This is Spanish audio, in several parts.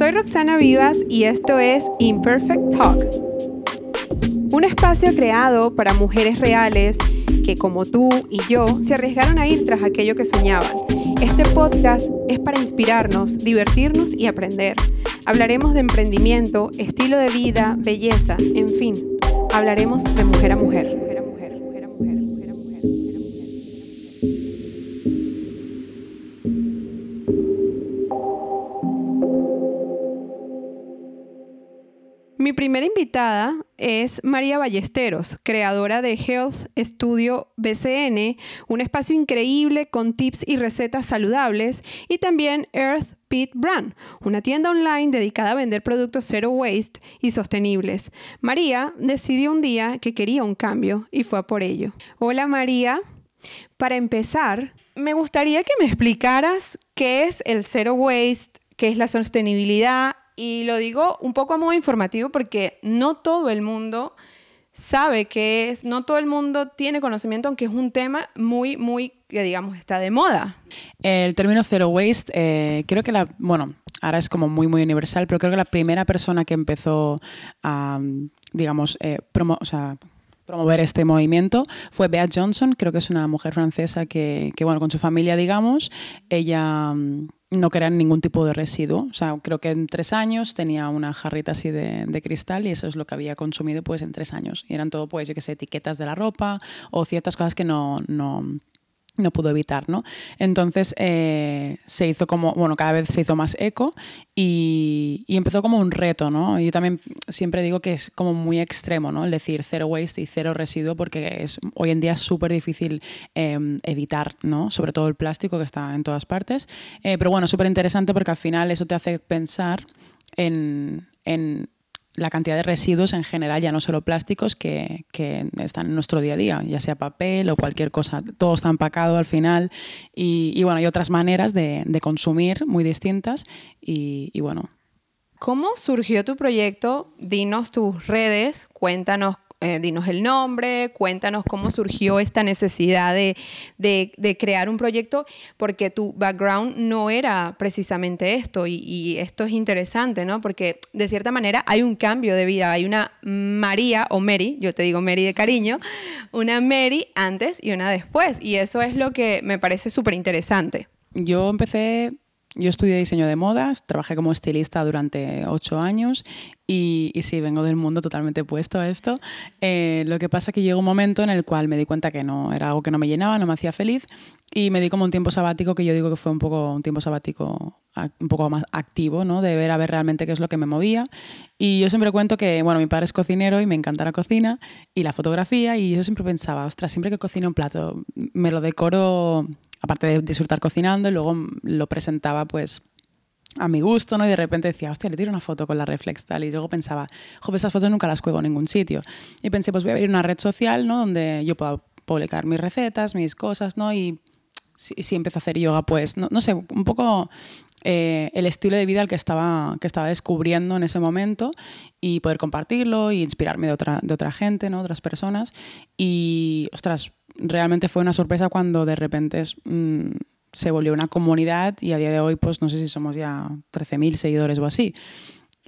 Soy Roxana Vivas y esto es Imperfect Talk, un espacio creado para mujeres reales que como tú y yo se arriesgaron a ir tras aquello que soñaban. Este podcast es para inspirarnos, divertirnos y aprender. Hablaremos de emprendimiento, estilo de vida, belleza, en fin, hablaremos de mujer a mujer. Primera invitada es María Ballesteros, creadora de Health Studio BCN, un espacio increíble con tips y recetas saludables, y también Earth Pit Brand, una tienda online dedicada a vender productos zero waste y sostenibles. María decidió un día que quería un cambio y fue a por ello. Hola María, para empezar, me gustaría que me explicaras qué es el zero waste, qué es la sostenibilidad y lo digo un poco a modo informativo porque no todo el mundo sabe qué es, no todo el mundo tiene conocimiento, aunque es un tema muy, muy, que digamos, está de moda. El término zero waste, eh, creo que la, bueno, ahora es como muy, muy universal, pero creo que la primera persona que empezó a, digamos, eh, promover este movimiento fue Bea Johnson, creo que es una mujer francesa que, que bueno, con su familia, digamos, ella no crean ningún tipo de residuo. O sea, creo que en tres años tenía una jarrita así de, de, cristal y eso es lo que había consumido pues en tres años. Y eran todo, pues, yo qué sé, etiquetas de la ropa o ciertas cosas que no, no no pudo evitar, ¿no? Entonces eh, se hizo como, bueno, cada vez se hizo más eco y, empezó como un reto, ¿no? Yo también siempre digo que es como muy extremo, ¿no? El decir cero waste y cero residuo porque es, hoy en día es súper difícil em, evitar, ¿no? Sobre todo el plástico que está en todas partes. Eh, pero bueno, súper interesante porque al final eso te hace pensar en, en la cantidad de residuos en general, ya no solo plásticos, que, están en nuestro día a día, ya sea papel o cualquier cosa. Todo está empacado al final y, bueno, hay otras maneras de, consumir muy distintas y, y bueno. ¿Cómo surgió tu proyecto? Dinos tus redes, cuéntanos eh, dinos el nombre, cuéntanos cómo surgió esta necesidad de, de, crear un proyecto, porque tu background no era precisamente esto, y, y, esto es interesante, ¿no? Porque de cierta manera hay un cambio de vida, hay una María o Mary, yo te digo Mary de cariño, una Mary antes y una después, y eso es lo que me parece súper interesante. Yo empecé yo estudié diseño de modas, trabajé como estilista durante ocho años y, sí, vengo del mundo totalmente opuesto a esto. Eh, lo que pasa es que llegó un momento en el cual me di cuenta que no era algo que no me llenaba, no me hacía feliz y me di como un tiempo sabático que yo digo que fue un poco un tiempo sabático un poco más activo, ¿no? De ver a ver realmente qué es lo que me movía. Y yo siempre cuento que, bueno, mi padre es cocinero y me encanta la cocina y la fotografía y yo siempre pensaba, ostras, siempre que cocino un plato me lo decoro aparte de disfrutar cocinando, y luego lo presentaba pues a mi gusto, ¿no? Y de repente decía, hostia, le tiro una foto con la reflex tal. Y luego pensaba, joder, estas fotos nunca las cuelgo en ningún sitio. Y pensé, pues voy a abrir una red social, ¿no? Donde yo pueda publicar mis recetas, mis cosas, ¿no? Y si, si empiezo a hacer yoga, pues, no, sé, un poco eh, el estilo de vida al que estaba, que estaba descubriendo en ese momento y poder compartirlo y inspirarme de otra, de otra gente, ¿no? otras personas. Y, ostras, realmente fue una sorpresa cuando de repente mm, se volvió una comunidad y a día de hoy, pues no sé si somos ya 13.000 seguidores o así.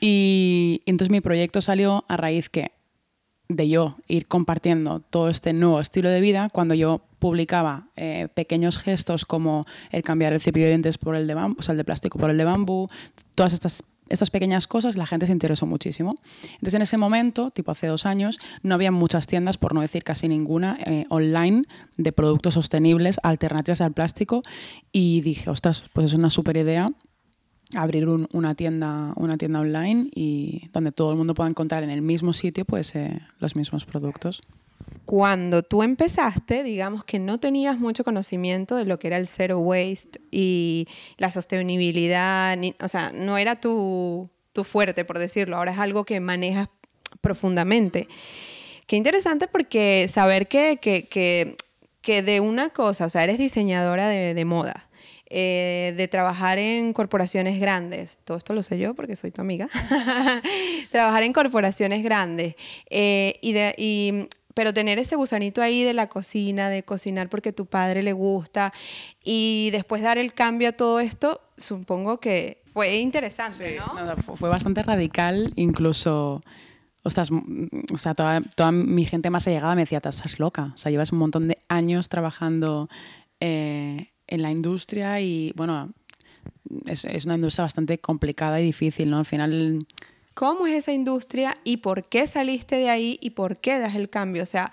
Y, entonces mi proyecto salió a raíz que de yo ir compartiendo todo este nuevo estilo de vida cuando yo publicaba eh, pequeños gestos como el cambiar el cepillo de dientes por el de bambú, el de plástico por el de bambú, todas estas estas pequeñas cosas la gente se interesó muchísimo. Entonces en ese momento, tipo hace dos años, no había muchas tiendas, por no decir casi ninguna, eh, online de productos sostenibles, alternativas al plástico y dije, ostras, pues es una súper idea abrir una, tienda, una tienda online y donde todo el mundo pueda encontrar en el mismo sitio pues, eh, los mismos productos cuando tú empezaste, digamos que no tenías mucho conocimiento de lo que era el zero waste y la sostenibilidad, o sea, no era tu, tu fuerte, por decirlo, ahora es algo que manejas profundamente. Qué interesante porque saber que, que, que, que de una cosa, o sea, eres diseñadora de, de moda, eh, de trabajar en corporaciones grandes, todo esto lo sé yo porque soy tu amiga, trabajar en corporaciones grandes eh, y, de, y pero tener ese gusanito ahí de la cocina, de cocinar porque tu padre le gusta y después dar el cambio a todo esto, supongo que fue interesante, ¿no? fue bastante radical, incluso... o sea, toda, toda, mi gente más allegada me decía, estás loca. O sea, llevas un montón de años trabajando eh, en la industria y, bueno, es, es, una industria bastante complicada y difícil, ¿no? Al final... ¿Cómo es esa industria y por qué saliste de ahí y por qué das el cambio? O sea,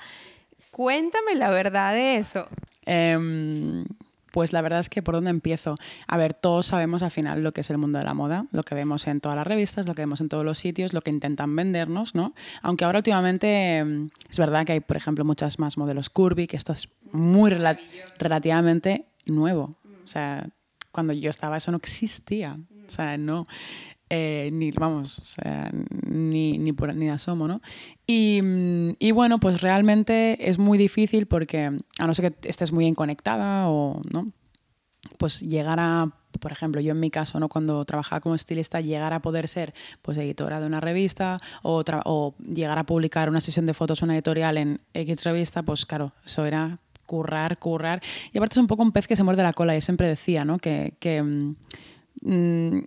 cuéntame la verdad de eso. Eh, pues la verdad es que por dónde empiezo. A ver, todos sabemos al final lo que es el mundo de la moda, lo que vemos en todas las revistas, lo que vemos en todos los sitios, lo que intentan vendernos, ¿no? Aunque ahora últimamente mm, es verdad que hay, por ejemplo, muchas más modelos curvy, que esto es muy relativamente nuevo. O sea, cuando yo estaba eso no existía. O sea, no. Eh, ni, vamos, o sea, ni, ni, por, ni asomo, ¿no? Y, mm, y, bueno, pues realmente es muy difícil porque, a no ser que estés muy bien conectada o, ¿no? Pues llegar a, por ejemplo, yo en mi caso, ¿no? Cuando trabajaba como estilista, llegar a poder ser, pues, editora de una revista o, o llegar a publicar una sesión de fotos, una editorial en X revista, pues claro, eso era currar, currar. Y aparte es un poco un pez que se muerde la cola. Y siempre decía, ¿no? Que... que mmm,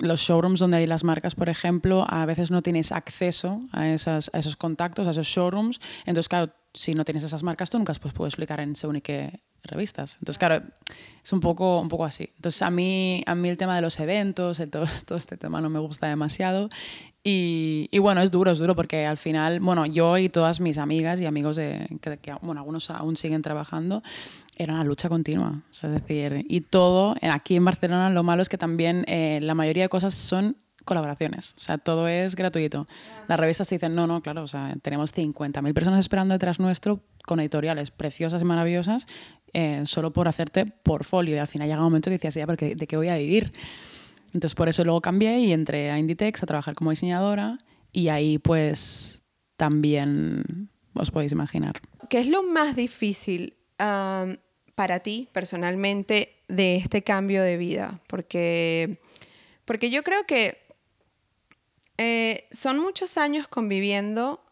los showrooms donde hay las marcas, por ejemplo, a veces no tienes acceso a, esas, a esos contactos, a esos showrooms. Entonces, claro, si no tienes esas marcas, tú nunca pues, puedes explicar en según qué revistas. Entonces, claro, es un poco, un poco así. Entonces, a mí, a mí el tema de los eventos, todo, todo este tema no me gusta demasiado. Y, y, bueno, es duro, es duro porque al final, bueno, yo y todas mis amigas y amigos de, que, que bueno, algunos aún siguen trabajando, era una lucha continua. es decir, y todo, aquí en Barcelona lo malo es que también eh, la mayoría de cosas son colaboraciones, o sea, todo es gratuito. Las revistas te dicen, no, no, claro, o sea, tenemos 50.000 personas esperando detrás nuestro con editoriales preciosas y maravillosas eh, solo por hacerte portfolio y al final llega un momento que decías, ya, pero ¿de qué voy a vivir? Entonces por eso luego cambié y entré a Inditex a trabajar como diseñadora y ahí pues también os podéis imaginar. ¿Qué es lo más difícil para ti personalmente de este cambio de vida? Porque, porque yo creo que eh, son muchos años conviviendo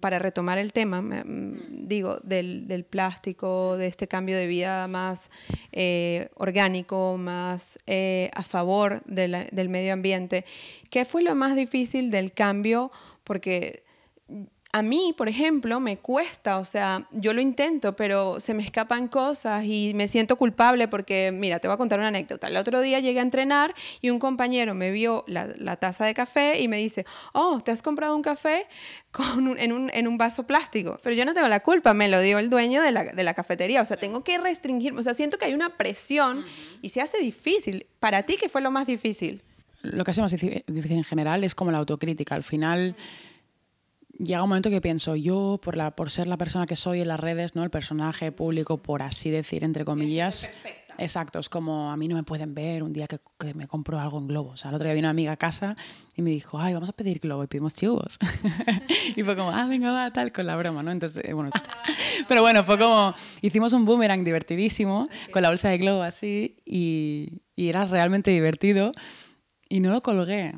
para retomar el tema, mm, digo, del, del, plástico, de este cambio de vida más eh, orgánico, más eh, a favor del medio ambiente. ¿Qué fue lo más difícil del cambio? Porque a mí, por ejemplo, me cuesta, o sea, yo lo intento, pero se me escapan cosas y me siento culpable porque, mira, te voy a contar una anécdota. El otro día llegué a entrenar y un compañero me vio la, taza de café y me dice, oh, ¿te has comprado un café con en, un, en, un, vaso plástico? Pero yo no tengo la culpa, me lo dio el dueño de la, de la cafetería, o sea, tengo que restringirme, o sea, siento que hay una presión y se hace difícil. ¿Para ti qué fue lo más difícil? Lo que hace más difícil en general es como la autocrítica. Al final llega un momento que pienso, yo por, la, por ser la persona que soy en las redes, ¿no? el personaje público, por así decir, entre comillas. Exacto, es como a mí no me pueden ver un día que, que, me compro algo en globo. O sea, el otro día vino una amiga a casa y me dijo, ay, vamos a pedir globo y pedimos chivos. y fue como, ah, venga, va, tal, con la broma, ¿no? Entonces, eh, bueno. Pero bueno, fue como, hicimos un boomerang divertidísimo con la bolsa de globo así y, y era realmente divertido y no lo colgué.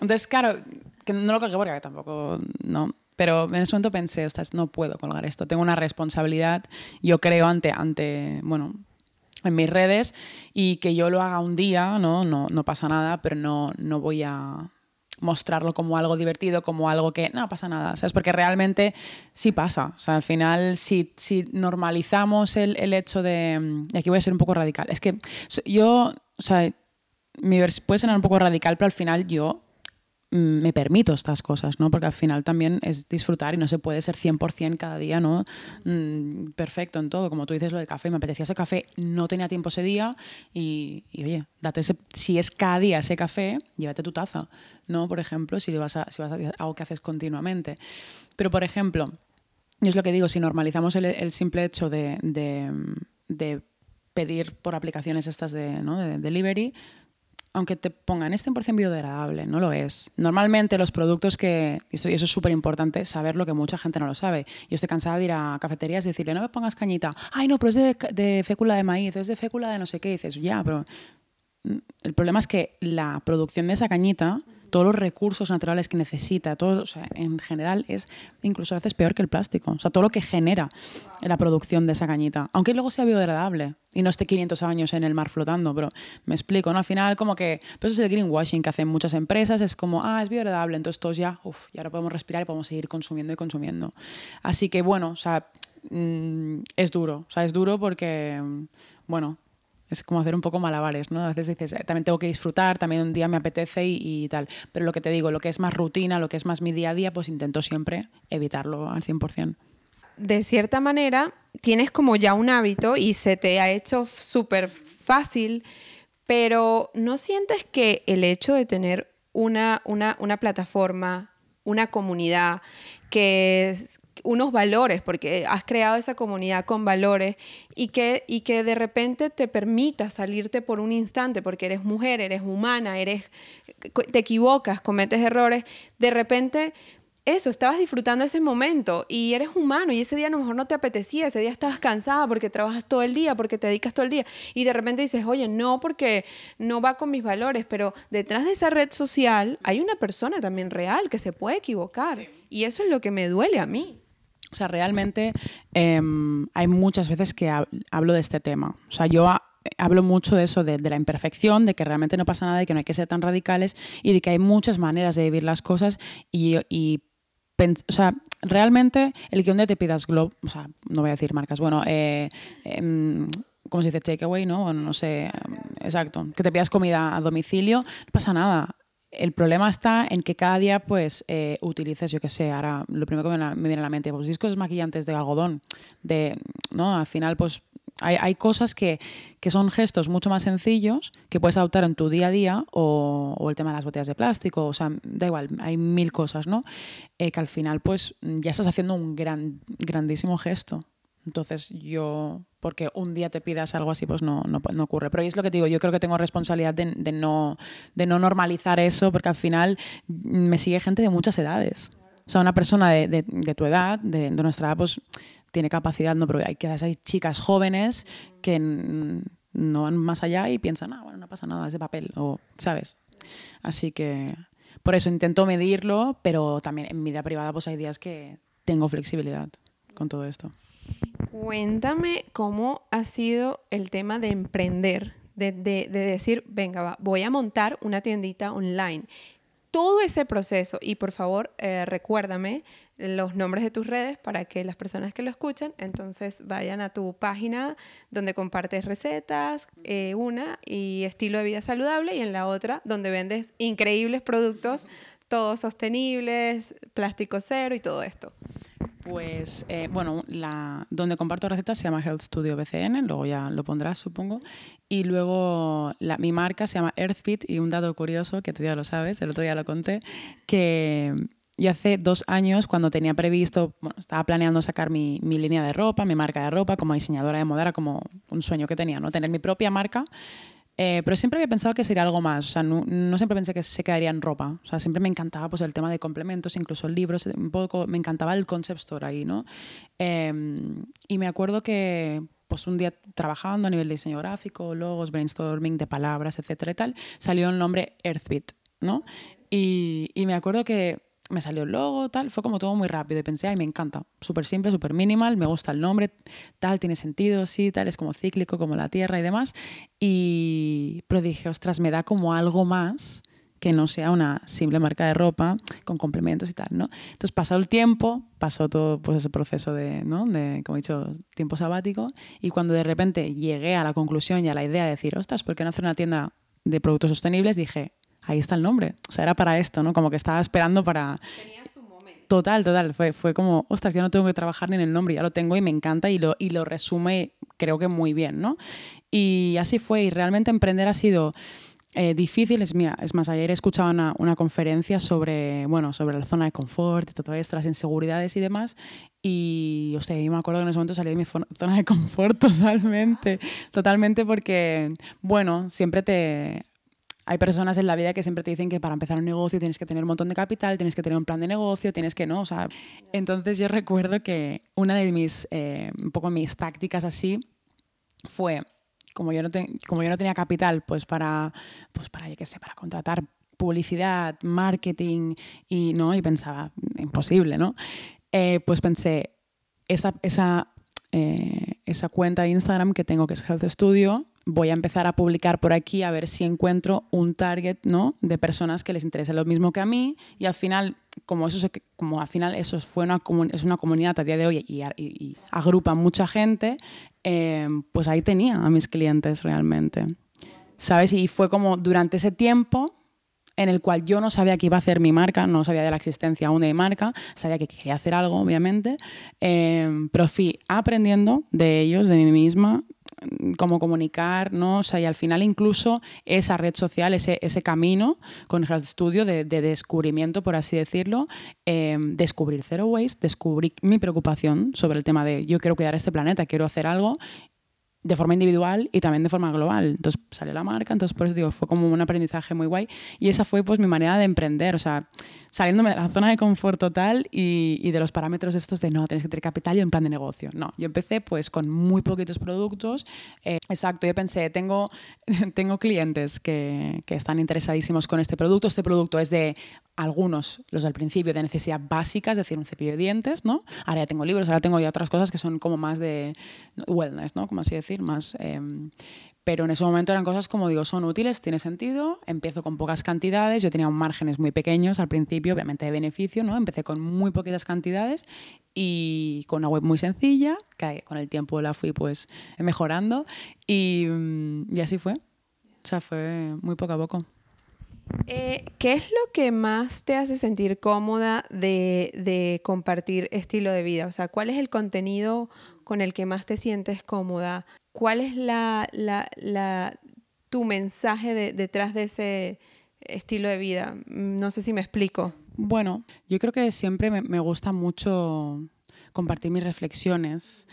Entonces, claro, que no lo colgué porque tampoco, no. Pero en ese momento pensé, ostras, no puedo colgar esto, tengo una responsabilidad, yo creo, ante, ante bueno, en mis redes y que yo lo haga un día, no, no, no pasa nada, pero no, no voy a mostrarlo como algo divertido, como algo que no pasa nada, ¿sabes? Porque realmente sí pasa. O sea, al final, si, si normalizamos el, el hecho de. Y aquí voy a ser un poco radical. Es que yo, o sea, mi puede sonar un poco radical, pero al final yo me permito estas cosas, ¿no? Porque al final también es disfrutar y no se puede ser 100% cada día, ¿no? Mm, perfecto en todo, como tú dices lo del café, me apetecía ese café, no tenía tiempo ese día y, oye, date ese, si es cada día ese café, llévate tu taza, ¿no? Por ejemplo, si vas a, si algo que haces continuamente. Pero, por ejemplo, y es lo que digo, si normalizamos el, simple hecho de, de, pedir por aplicaciones estas de, ¿no? de delivery, aunque te pongan este 100% biodegradable, no lo es. Normalmente los productos que, y eso, es súper importante, saber lo que mucha gente no lo sabe. Yo estoy cansada de ir a cafeterías y decirle, no me pongas cañita, ay no, pero es de, fécula de maíz, es de fécula de no sé qué, y dices, ya, pero mm, el problema es que la producción de esa cañita todos los recursos naturales que necesita, todo, o sea, en general es incluso a veces peor que el plástico. O sea, todo lo que genera la producción de esa cañita, aunque luego sea biodegradable y no esté 500 años en el mar flotando, pero me explico, ¿no? Al final como que, eso es el greenwashing que hacen muchas empresas, es como, ah, es biodegradable, entonces todos ya, uff, y ahora podemos respirar y podemos seguir consumiendo y consumiendo. Así que bueno, o sea, mm, es duro, o sea, es duro porque, bueno, es como hacer un poco malabares, ¿no? A veces dices, eh, también tengo que disfrutar, también un día me apetece y, tal. Pero lo que te digo, lo que es más rutina, lo que es más mi día a día, pues intento siempre evitarlo al 100%. De cierta manera, tienes como ya un hábito y se te ha hecho súper fácil, pero ¿no sientes que el hecho de tener una, una, una plataforma, una comunidad, que, unos valores, porque has creado esa comunidad con valores y que, y que de repente te permita salirte por un instante, porque eres mujer, eres humana, eres, te equivocas, cometes errores, de repente eso, estabas disfrutando ese momento y eres humano y ese día a lo mejor no te apetecía, ese día estabas cansada porque trabajas todo el día, porque te dedicas todo el día y de repente dices, oye, no porque no va con mis valores, pero detrás de esa red social hay una persona también real que se puede equivocar y eso es lo que me duele a mí. O sea, realmente em, hay muchas veces que hablo de este tema. O sea, yo hablo mucho de eso, de, la imperfección, de que realmente no pasa nada y que no hay que ser tan radicales y de que hay muchas maneras de vivir las cosas y, o sea, realmente el que día te pidas Globo, o sea, no voy a decir marcas, bueno, eh, em, ¿cómo se dice? Takeaway, ¿no? Bueno, no sé, exacto, que te pidas comida a domicilio, no pasa nada el problema está en que cada día pues eh, utilices, yo qué sé, ahora lo primero que me, viene a la mente, pues discos maquillantes de algodón, de, ¿no? Al final pues hay, cosas que, son gestos mucho más sencillos que puedes adoptar en tu día a día o, el tema de las botellas de plástico, o sea, da igual, hay mil cosas, ¿no? Eh, que al final pues ya estás haciendo un gran, grandísimo gesto. Entonces yo, porque un día te pidas algo así, pues no, no, ocurre. Pero es lo que digo, yo creo que tengo responsabilidad de, no, de no normalizar eso, porque al final me sigue gente de muchas edades. O sea, una persona de, de, tu edad, de, nuestra edad, pues tiene capacidad, no, pero hay, hay chicas jóvenes que no van más allá y piensan, ah, bueno, no pasa nada, es de papel, o, ¿sabes? Así que por eso intento medirlo, pero también en mi vida privada pues hay días que tengo flexibilidad con todo esto. Cuéntame cómo ha sido el tema de emprender, de, decir, venga, voy a montar una tiendita online. Todo ese proceso, y por favor eh, recuérdame los nombres de tus redes para que las personas que lo escuchen, entonces vayan a tu página donde compartes recetas, eh, una, y estilo de vida saludable, y en la otra, donde vendes increíbles productos, todos sostenibles, plástico cero y todo esto. Pues, eh, bueno, la, donde comparto recetas se llama Health Studio BCN, luego ya lo pondrás, supongo. Y luego la, mi marca se llama Earthbeat y un dato curioso, que tú ya lo sabes, el otro día lo conté, que yo hace dos años, cuando tenía previsto, bueno, estaba planeando sacar mi, mi, línea de ropa, mi marca de ropa, como diseñadora de moda, era como un sueño que tenía, ¿no? Tener mi propia marca eh, pero siempre había pensado que sería algo más, o sea, no, no, siempre pensé que se quedaría en ropa, o sea, siempre me encantaba pues, el tema de complementos, incluso libros, un poco, me encantaba el concept store ahí, ¿no? Em, y me acuerdo que pues un día trabajando a nivel de diseño gráfico, logos, brainstorming de palabras, etcétera y tal, salió el nombre Earthbeat, ¿no? Y, y me acuerdo que me salió el logo, tal, fue como todo muy rápido y pensé, ay, me encanta, súper simple, súper minimal, me gusta el nombre, tal, tiene sentido, sí, tal, es como cíclico, como la Tierra y demás. Y, pero dije, ostras, me da como algo más que no sea una simple marca de ropa con complementos y tal, ¿no? Entonces, pasado el tiempo, pasó todo pues, ese proceso de, ¿no? de, como he dicho, tiempo sabático, y cuando de repente llegué a la conclusión y a la idea de decir, ostras, ¿por qué no hacer una tienda de productos sostenibles? Dije, ahí está el nombre. O sea, era para esto, ¿no? Como que estaba esperando para... Tenía su momento. Total, total. Fue, fue como, ostras, ya no tengo que trabajar ni en el nombre, ya lo tengo y me encanta y lo, y lo resume creo que muy bien, ¿no? Y así fue. Y realmente emprender ha sido... Eh, difícil. Es, mira, es más, ayer escuchaba una, una, conferencia sobre, bueno, sobre la zona de confort, todo esto, las inseguridades y demás. Y, hostia, yo me acuerdo que en ese momento salí de mi zona de confort totalmente, totalmente porque, bueno, siempre te hay personas en la vida que siempre te dicen que para empezar un negocio tienes que tener un montón de capital, tienes que tener un plan de negocio, tienes que no, o sea, entonces yo recuerdo que una de mis, eh, un poco mis tácticas así fue, como yo no, como yo no tenía capital, pues para, pues para, qué sé, para contratar publicidad, marketing y no y pensaba imposible, ¿no? Eh, pues pensé esa, esa, eh, esa cuenta de Instagram que tengo que es Health Studio voy a empezar a publicar por aquí a ver si encuentro un target ¿no? de personas que les interese lo mismo que a mí. Y al final como eso como al final eso fue una es una comunidad a día de hoy y, agrupa mucha gente eh, pues ahí tenía a mis clientes realmente. Sabes y fue como durante ese tiempo en el cual yo no sabía que iba a hacer mi marca, no sabía de la existencia aún de mi marca, sabía que quería hacer algo, obviamente, eh, pero fui aprendiendo de ellos, de mí misma, cómo comunicar, ¿no? O y al final incluso esa red social, ese, ese camino con Health Studio de, de descubrimiento, por así decirlo, em, descubrir Zero Waste, descubrir mi preocupación sobre el tema de yo quiero cuidar este planeta, quiero hacer algo de forma individual y también de forma global. Entonces sale la marca, entonces por digo, fue como un aprendizaje muy guay y esa fue pues mi manera de emprender, o sea, saliéndome de la zona de confort total y, y de los parámetros estos de no, tienes que tener capital y un plan de negocio. No, yo empecé pues con muy poquitos productos. Eh, exacto, yo pensé, tengo, tengo clientes que, que están interesadísimos con este producto, este producto es de algunos, los del principio, de necesidad básica, es decir, un cepillo de dientes, ¿no? Ahora ya tengo libros, ahora tengo ya otras cosas que son como más de wellness, ¿no? Como así decir, más... Em, pero en ese momento eran cosas como digo, son útiles, tiene sentido, empiezo con pocas cantidades, yo tenía márgenes muy pequeños al principio, obviamente de beneficio, ¿no? Empecé con muy poquitas cantidades y con una web muy sencilla, que con el tiempo la fui pues mejorando y, y así fue. O sea, fue muy poco a poco. Eh, ¿Qué es lo que más te hace sentir cómoda de, compartir estilo de vida? O sea, ¿cuál es el contenido con el que más te sientes cómoda? ¿Cuál es la, tu mensaje detrás de ese estilo de vida? No sé si me explico. Bueno, yo creo que siempre me, me gusta mucho compartir mis reflexiones.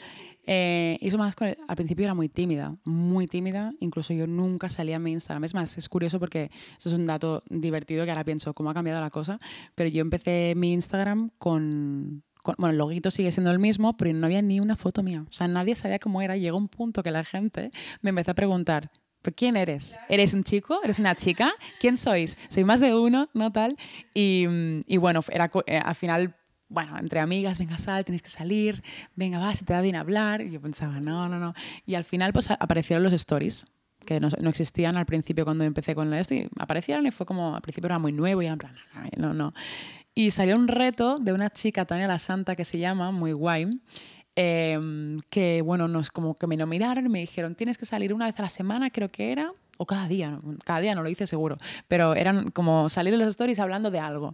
Eh, más al principio era muy tímida, muy tímida. Incluso yo nunca salía en mi Instagram. Es más, es curioso porque eso es un dato divertido que ahora pienso cómo ha cambiado la cosa. Pero yo empecé mi Instagram con, bueno, el loguito sigue siendo el mismo, pero no había ni una foto mía. O sea, nadie sabía cómo era. Llegó un punto que la gente me empezó a preguntar, ¿pero quién eres? ¿Eres un chico? ¿Eres una chica? ¿Quién sois? Soy más de uno, ¿no tal? Y, y bueno, era, eh, al final bueno, entre amigas, venga, sal, tienes que salir, venga, va, se te da bien hablar. Y yo pensaba, no, no, no. Y al final, pues aparecieron los stories, que no, existían al principio cuando empecé con esto, y aparecieron y fue como, al principio era muy nuevo y era en plan, no, no. Y salió un reto de una chica, Tania La Santa, que se llama, muy guay, em, que, bueno, nos como que me nominaron y me dijeron, tienes que salir una vez a la semana, creo que era, o cada día, cada día no lo hice seguro, pero eran como salir en los stories hablando de algo.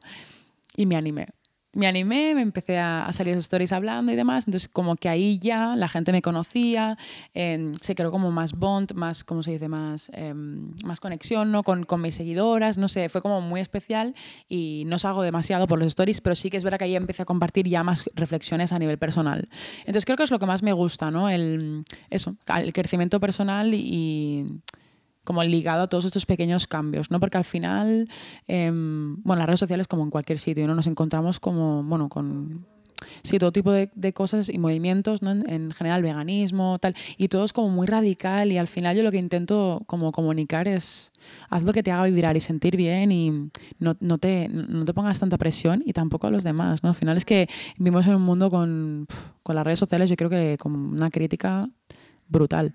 Y me animé me animé, me empecé a, salir esos stories hablando y demás, entonces como que ahí ya la gente me conocía, se creó como más bond, más, ¿cómo se dice? Más, em, más conexión ¿no? con, con, mis seguidoras, no sé, fue como muy especial y no salgo demasiado por los stories, pero sí que es verdad que ahí empecé a compartir ya más reflexiones a nivel personal. Entonces creo que es lo que más me gusta, ¿no? El, eso, el crecimiento personal y como ligado a todos estos pequeños cambios, ¿no? Porque al final, em, bueno, las redes sociales como en cualquier sitio, ¿no? Nos encontramos como, bueno, con sí, todo tipo de, cosas y movimientos, ¿no? En, general, veganismo, tal, y todo es como muy radical y al final yo lo que intento como comunicar es haz lo que te haga vibrar y sentir bien y no, no, te, no te pongas tanta presión y tampoco a los demás, ¿no? Al final es que vivimos en un mundo con, con las redes sociales, yo creo que con una crítica brutal.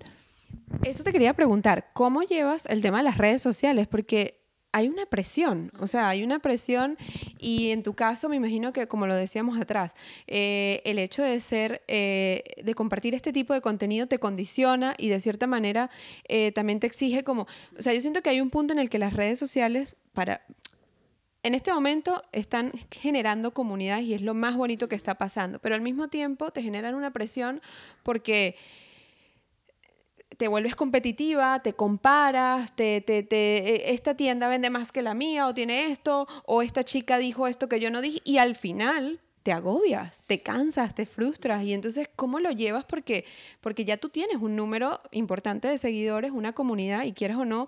Eso te quería preguntar, ¿cómo llevas el tema de las redes sociales? Porque hay una presión, o sea, hay una presión y en tu caso me imagino que, como lo decíamos atrás, eh, el hecho de ser, eh, de compartir este tipo de contenido te condiciona y de cierta manera eh, también te exige como, o sea, yo siento que hay un punto en el que las redes sociales para... En este momento están generando comunidades y es lo más bonito que está pasando, pero al mismo tiempo te generan una presión porque te vuelves competitiva, te comparas, te, te, te, esta tienda vende más que la mía o tiene esto, o esta chica dijo esto que yo no dije, y al final te agobias, te cansas, te frustras, y entonces, ¿cómo lo llevas? Porque, porque ya tú tienes un número importante de seguidores, una comunidad, y quieres o no,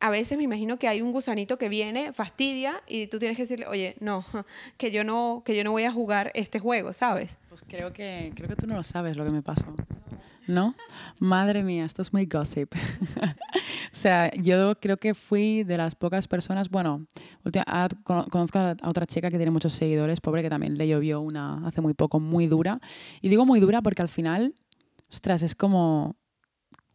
a veces me imagino que hay un gusanito que viene, fastidia, y tú tienes que decirle, oye, no, que yo no, que yo no voy a jugar este juego, ¿sabes? Pues creo que, creo que tú no lo sabes lo que me pasó. ¿No? Madre mía, esto es muy gossip. o sea, yo creo que fui de las pocas personas, bueno, conozco a otra chica que tiene muchos seguidores, pobre, que también le llovió una hace muy poco, muy dura. Y digo muy dura porque al final, ostras, es como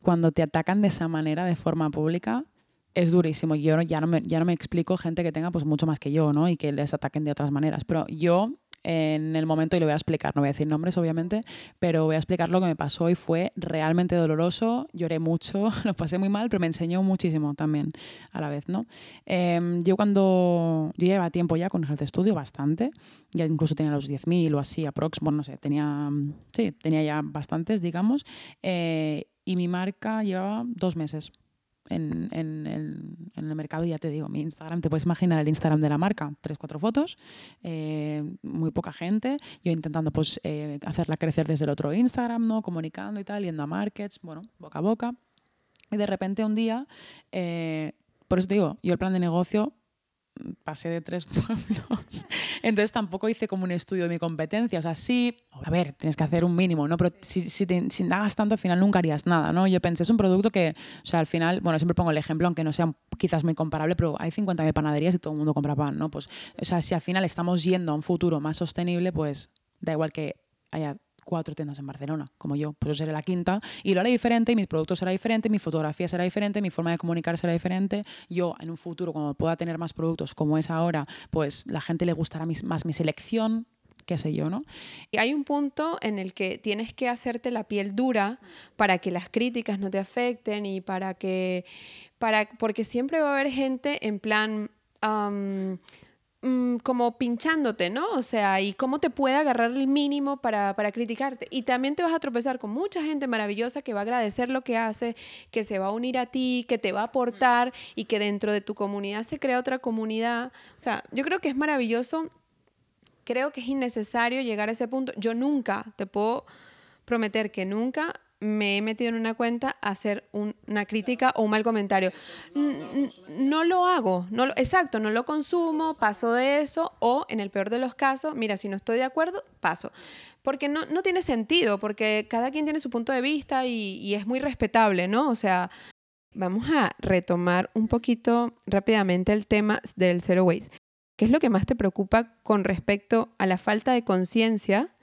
cuando te atacan de esa manera, de forma pública, es durísimo. Yo ya no, me, ya no me explico gente que tenga pues mucho más que yo, ¿no? Y que les ataquen de otras maneras. Pero yo en el momento y lo voy a explicar. No voy a decir nombres, obviamente, pero voy a explicar lo que me pasó y fue realmente doloroso. Lloré mucho, lo pasé muy mal, pero me enseñó muchísimo también a la vez, ¿no? Em, yo cuando yo llevaba tiempo ya con el estudio, bastante, ya incluso tenía los 10.000 o así, aprox, bueno, no sé, tenía, sí, tenía ya bastantes, digamos, eh, y mi marca llevaba dos meses en, en, el, mercado, ya te digo, mi Instagram, te puedes imaginar el Instagram de la marca, tres, cuatro fotos, eh, muy poca gente, yo intentando pues eh, hacerla crecer desde el otro Instagram, ¿no? Comunicando y tal, yendo a markets, bueno, boca a boca. Y de repente un día, eh, por eso te digo, yo el plan de negocio pasé de tres pueblos. Entonces tampoco hice como un estudio de mi competencia. O sea, sí, a ver, tienes que hacer un mínimo, ¿no? Pero si, si, te, tanto, al final nunca harías nada, ¿no? Yo pensé, es un producto que, o sea, al final, bueno, siempre pongo el ejemplo, aunque no sea quizás muy comparable, pero hay 50.000 panaderías y todo el mundo compra pan, ¿no? Pues, o sea, si al final estamos yendo a un futuro más sostenible, pues da igual que haya cuatro tiendas en Barcelona, como yo. Pues yo seré la quinta y lo haré diferente, y mis productos será diferente, mi fotografía será diferente, mi forma de comunicar será diferente. Yo en un futuro, cuando pueda tener más productos como es ahora, pues la gente le gustará más mi selección, qué sé yo, ¿no? Y hay un punto en el que tienes que hacerte la piel dura para que las críticas no te afecten y para que, para, porque siempre va a haber gente en plan... Mm, como pinchándote, ¿no? O sea, y cómo te puede agarrar el mínimo para, para, criticarte. Y también te vas a tropezar con mucha gente maravillosa que va a agradecer lo que hace, que se va a unir a ti, que te va a aportar y que dentro de tu comunidad se crea otra comunidad. O sea, yo creo que es maravilloso. Creo que es innecesario llegar a ese punto. Yo nunca, te puedo prometer que nunca me he metido en una cuenta a hacer una crítica o un mal comentario. No lo hago, no exacto, no lo consumo, paso de eso o en el peor de los casos, mira, si no estoy de acuerdo, paso. Porque no, no tiene sentido, porque cada quien tiene su punto de vista y, y es muy respetable, ¿no? O sea, vamos a retomar un poquito rápidamente el tema del zero waste. ¿Qué es lo que más te preocupa con respecto a la falta de conciencia?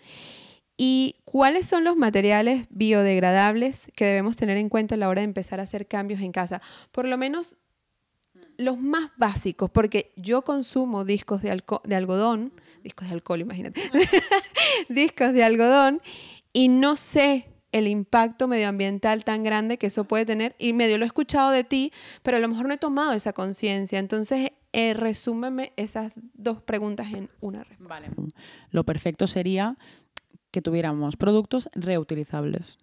¿Y cuáles son los materiales biodegradables que debemos tener en cuenta a la hora de empezar a hacer cambios en casa? Por lo menos los más básicos, porque yo consumo discos de, de algodón, discos de alcohol, imagínate, discos de algodón, y no sé el impacto medioambiental tan grande que eso puede tener, y medio lo he escuchado de ti, pero a lo mejor no he tomado esa conciencia. Entonces, eh, resúmeme esas dos preguntas en una respuesta. Vale. Lo perfecto sería que tuviéramos productos reutilizables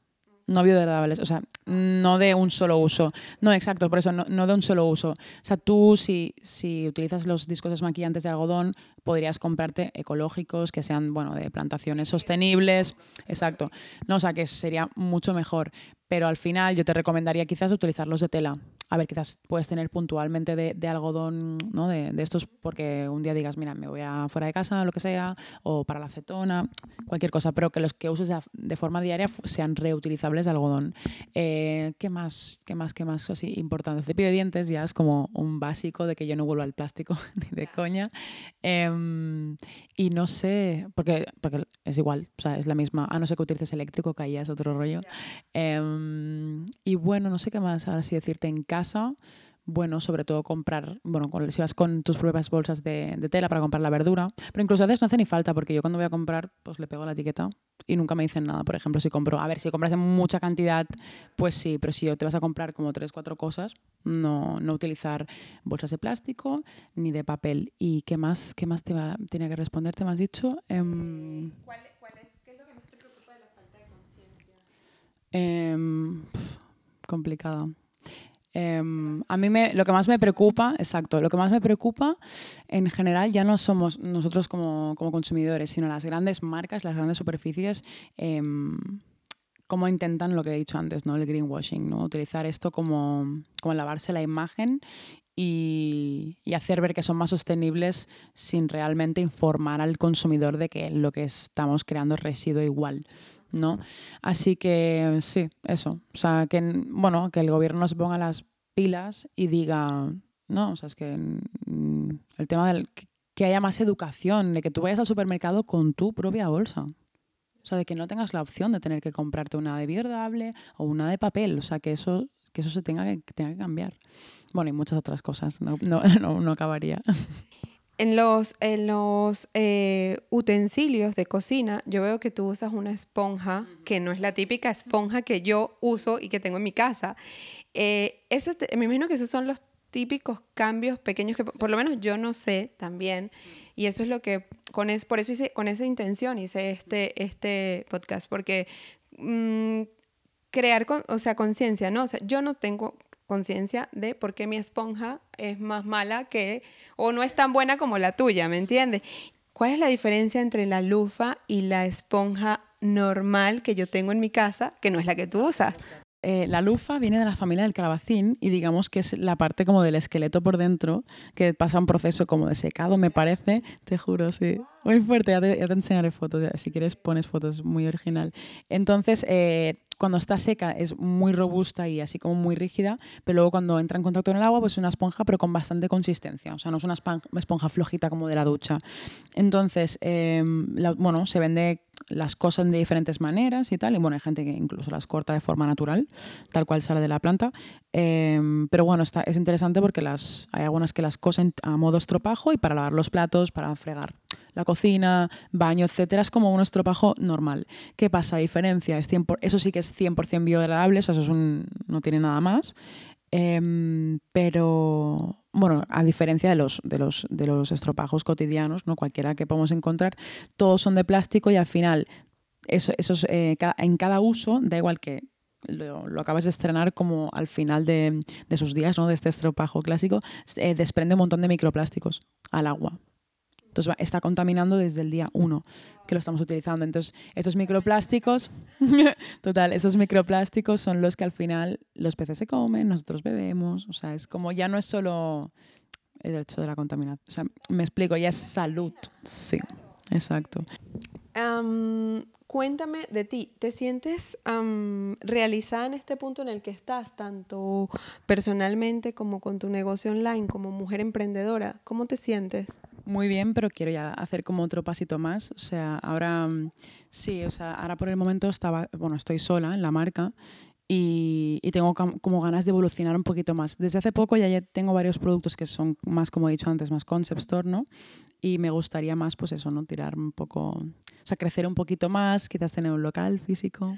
no biodegradables, o sea, no de un solo uso. No, exacto, por eso, no, de un solo uso. O sea, tú si, si utilizas los discos desmaquillantes de algodón, podrías comprarte ecológicos que sean, bueno, de plantaciones sostenibles, exacto. No, o sea, que sería mucho mejor. Pero al final yo te recomendaría quizás utilizarlos de tela. A ver, quizás puedes tener puntualmente de, algodón, ¿no? De, de, estos, porque un día digas, mira, me voy a fuera de casa, lo que sea, o para la acetona, cualquier cosa, pero que los que uses de, forma diaria sean reutilizables de algodón. Eh, ¿Qué más? ¿Qué más? ¿Qué más? Así importante. Cepillo de dientes ya es como un básico de que yo no vuelvo al plástico ni de coña. Em, y no sé, porque, porque es igual, o sea, es la misma, a no ser que utilices eléctrico, que ahí es otro rollo. Em, y bueno, no sé qué más ahora sí decirte en casa. Bueno, sobre todo comprar, bueno, si vas con tus propias bolsas de, tela para comprar la verdura, pero incluso a veces no hace ni falta porque yo cuando voy a comprar, pues le pego la etiqueta y nunca me dicen nada. Por ejemplo, si compro, a ver, si compras en mucha cantidad, pues sí, pero si te vas a comprar como tres, cuatro cosas, no, no utilizar bolsas de plástico ni de papel. ¿Y qué más, qué más te va, tiene que responder? ¿Te me has dicho? Em, ¿Cuál, es, ¿Qué es lo que más te preocupa de la falta de conciencia? Em, complicada. Em, a mí me, lo que más me preocupa, exacto, lo que más me preocupa en general ya no somos nosotros como, como consumidores, sino las grandes marcas, las grandes superficies, eh, cómo intentan lo que he dicho antes, ¿no? el greenwashing, ¿no? utilizar esto como, como lavarse la imagen y, y, hacer ver que son más sostenibles sin realmente informar al consumidor de que lo que estamos creando es residuo igual. ¿no? Así que sí, eso. O sea, que, bueno, que el gobierno se ponga las pilas y diga, no, o sea, es que mm. El tema del que haya más educación, de que tú vayas al supermercado con tu propia bolsa. O sea, de que no tengas la opción de tener que comprarte una de biodegradable o una de papel. O sea, que eso, que eso se tenga que, tenga que cambiar. Bueno, y muchas otras cosas. No, no, no, acabaría. En los, en los eh, utensilios de cocina, yo veo que tú usas una esponja que no es la típica esponja que yo uso y que tengo en mi casa. Eh, eso, me imagino que esos son los típicos cambios pequeños que por lo menos yo no sé también. Y eso es lo que, con es, por eso hice, con esa intención hice este, este podcast, porque mm, crear, o sea, conciencia, ¿no? O sea, yo no tengo conciencia de por qué mi esponja es más mala que, o no es tan buena como la tuya, ¿me entiendes? ¿Cuál es la diferencia entre la lufa y la esponja normal que yo tengo en mi casa, que no es la que tú usas? Eh, la lufa viene de la familia del calabacín y digamos que es la parte como del esqueleto por dentro que pasa un proceso como de secado, me parece, te juro, sí. Muy fuerte, ya te, enseñaré fotos, si quieres pones fotos, muy original. Entonces, eh, cuando está seca es muy robusta y así como muy rígida, pero luego cuando entra en contacto con el agua pues es una esponja pero con bastante consistencia, o sea, no es una esponja flojita como de la ducha. Entonces, em, bueno, se vende las cosas de diferentes maneras y tal, y bueno, hay gente que incluso las corta de forma natural, tal cual sale de la planta, em, pero bueno, está, es interesante porque las, hay algunas que las cosen a modo estropajo y para lavar los platos, para fregar la cocina, baño, etcétera, es como un estropajo normal. ¿Qué pasa? A diferencia, es eso sí que es 100% biodegradable, eso es un, no tiene nada más. Em, pero bueno, a diferencia de los, de los, de los estropajos cotidianos, ¿no? cualquiera que podemos encontrar, todos son de plástico y al final eso, eh, en cada uso, da igual que lo, acabas de estrenar como al final de, de sus días, ¿no? de este estropajo clásico, eh, desprende un montón de microplásticos al agua. Entonces está contaminando desde el día uno que lo estamos utilizando. Entonces, estos microplásticos, total, esos microplásticos son los que al final los peces se comen, nosotros bebemos. O sea, es como ya no es solo el hecho de la contaminación. O sea, me explico, ya es salud. Sí, exacto. cuéntame de ti, ¿te sientes realizada en este punto en el que estás, tanto personalmente como con tu negocio online, como mujer emprendedora? ¿Cómo te sientes? Muy bien, pero quiero ya hacer como otro pasito más. O sea, ahora mm, sí, o sea, ahora por el momento estaba, bueno, estoy sola en la marca y, tengo como ganas de evolucionar un poquito más. Desde hace poco ya tengo varios productos que son más, como he dicho antes, más concept store, ¿no? Y me gustaría más, pues eso, ¿no? Tirar un poco, o sea, crecer un poquito más, quizás tener un local físico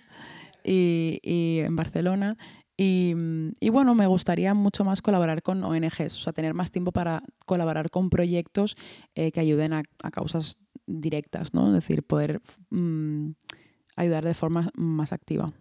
y, y en Barcelona y, y, bueno, me gustaría mucho más colaborar con ONGs, o sea, tener más tiempo para colaborar con proyectos eh, que ayuden a, a, causas directas, ¿no? Es decir, poder mm, ayudar de forma más activa.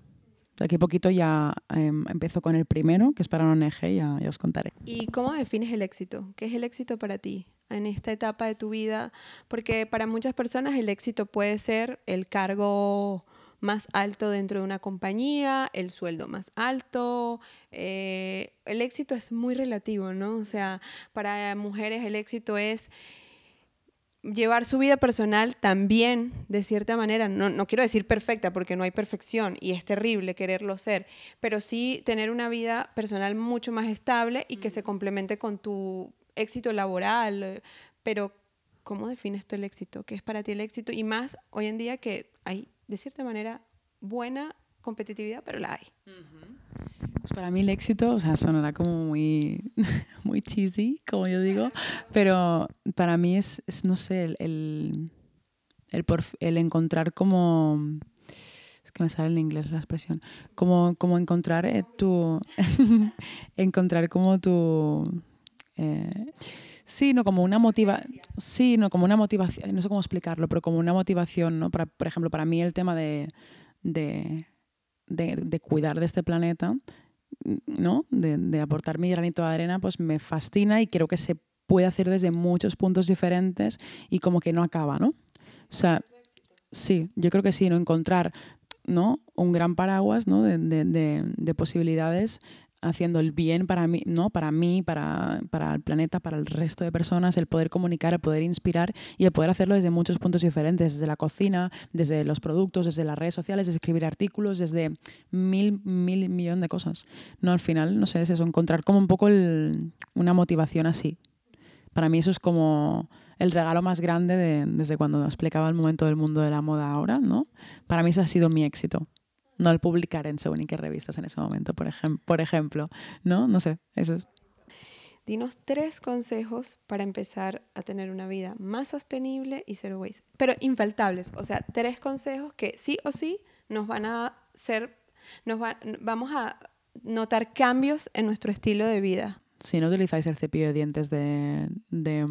De aquí a poquito ya eh, empiezo con el primero, que es para una ONG, ya, ya os contaré. ¿Y cómo defines el éxito? ¿Qué es el éxito para ti en esta etapa de tu vida? Porque para muchas personas el éxito puede ser el cargo más alto dentro de una compañía, el sueldo más alto. Eh, el éxito es muy relativo, ¿no? O sea, para mujeres el éxito es llevar su vida personal también, de cierta manera, no, no, quiero decir perfecta porque no hay perfección y es terrible quererlo ser, pero sí tener una vida personal mucho más estable y que se complemente con tu éxito laboral, pero ¿cómo defines tú el éxito? ¿Qué es para ti el éxito? Y más hoy en día que hay de cierta manera, buena competitividad, pero la hay. Pues para mí el éxito, o sea, sonará como muy, muy cheesy, como yo digo, pero para mí es, no sé, el, el, el, encontrar como... Es que me sale en inglés la expresión. Como, como encontrar eh, tu... encontrar como tu... Eh, Sí, no como una motivación. Sí, no como una motivación. No sé cómo explicarlo, pero como una motivación, ¿no? Para, por ejemplo, para mí el tema de, de, de, cuidar de este planeta, ¿no? De, de, aportar mi granito de arena, pues me fascina y creo que se puede hacer desde muchos puntos diferentes y como que no acaba, ¿no? O sea, sí, yo creo que sí, ¿no? Encontrar ¿no? un gran paraguas ¿no? de, de, de posibilidades haciendo el bien para mí, ¿no? Para mí, para, para, el planeta, para el resto de personas, el poder comunicar, el poder inspirar y el poder hacerlo desde muchos puntos diferentes, desde la cocina, desde los productos, desde las redes sociales, desde escribir artículos, desde mil, mil millón de cosas. No, al final, no sé, es eso, encontrar como un poco una motivación así. Para mí eso es como el regalo más grande desde cuando explicaba el momento del mundo de la moda ahora, ¿no? Para mí eso ha sido mi éxito. No el publicar en según qué revistas en ese momento, por, por ejemplo, ¿no? No sé, eso es. Dinos tres consejos para empezar a tener una vida más sostenible y zero waste, pero infaltables. O sea, tres consejos que sí o sí nos van a ser, nos vamos a notar cambios en nuestro estilo de vida. Si no utilizáis el cepillo de dientes de, de,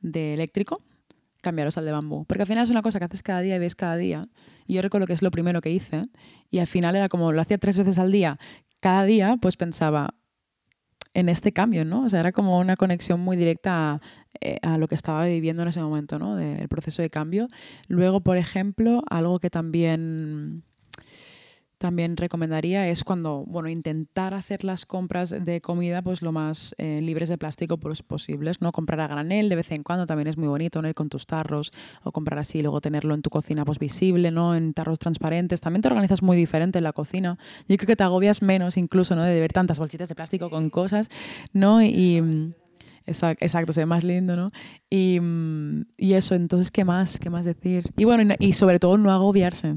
de eléctrico, cambiaros al de bambú. Porque al final es una cosa que haces cada día y ves cada día. Y yo recuerdo que es lo primero que hice. Y al final era como lo hacía tres veces al día. Cada día, pues pensaba, en este cambio, ¿no? O sea, era como una conexión muy directa eh, a, lo que estaba viviendo en ese momento, ¿no? Del proceso de cambio. Luego, por ejemplo, algo que también también recomendaría es cuando, bueno, intentar hacer las compras de comida pues lo más eh, libres de plástico pues, posibles, ¿no? Comprar a granel de vez en cuando también es muy bonito, ¿no? Ir con tus tarros o comprar así y luego tenerlo en tu cocina pues visible, ¿no? En tarros transparentes. También te organizas muy diferente en la cocina. Yo creo que te agobias menos incluso, ¿no? De ver tantas bolsitas de plástico con cosas, ¿no? Y... Exacto, se ve más lindo, ¿no? Y, y, eso, entonces, ¿qué más? ¿Qué más decir? Y bueno, y sobre todo no agobiarse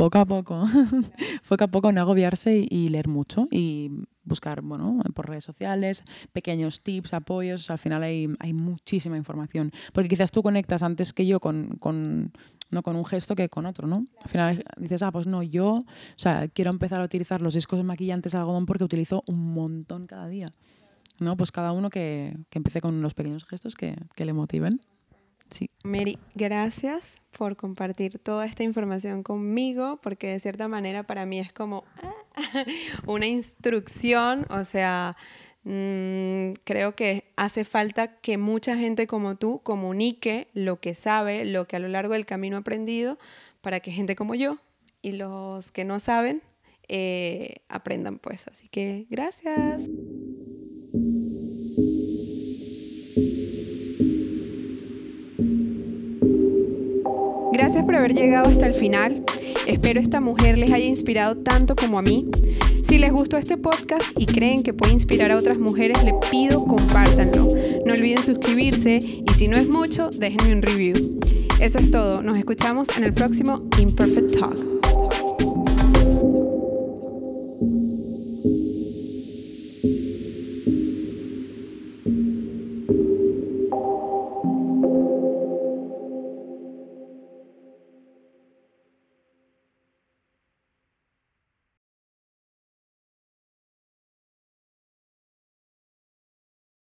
poco a poco, poco a poco no agobiarse y, leer mucho y buscar, bueno, por redes sociales, pequeños tips, apoyos, al final hay, hay muchísima información, porque quizás tú conectas antes que yo con, con, no con un gesto que con otro, ¿no? Al final dices, ah, pues no, yo, o sea, quiero empezar a utilizar los discos maquillantes de algodón porque utilizo un montón cada día, ¿no? Pues cada uno que, que empiece con los pequeños gestos que, que le motiven. Mary, gracias por compartir toda esta información conmigo, porque de cierta manera para mí es como ah, una instrucción, o sea, mm, creo que hace falta que mucha gente como tú comunique lo que sabe, lo que a lo largo del camino ha aprendido, para que gente como yo y los que no saben eh, aprendan pues. Así que gracias. Gracias por haber llegado hasta el final. Espero esta mujer les haya inspirado tanto como a mí. Si les gustó este podcast y creen que puede inspirar a otras mujeres, les pido compártanlo. No olviden suscribirse y si no es mucho, déjenme un review. Eso es todo. Nos escuchamos en el próximo Imperfect Talk.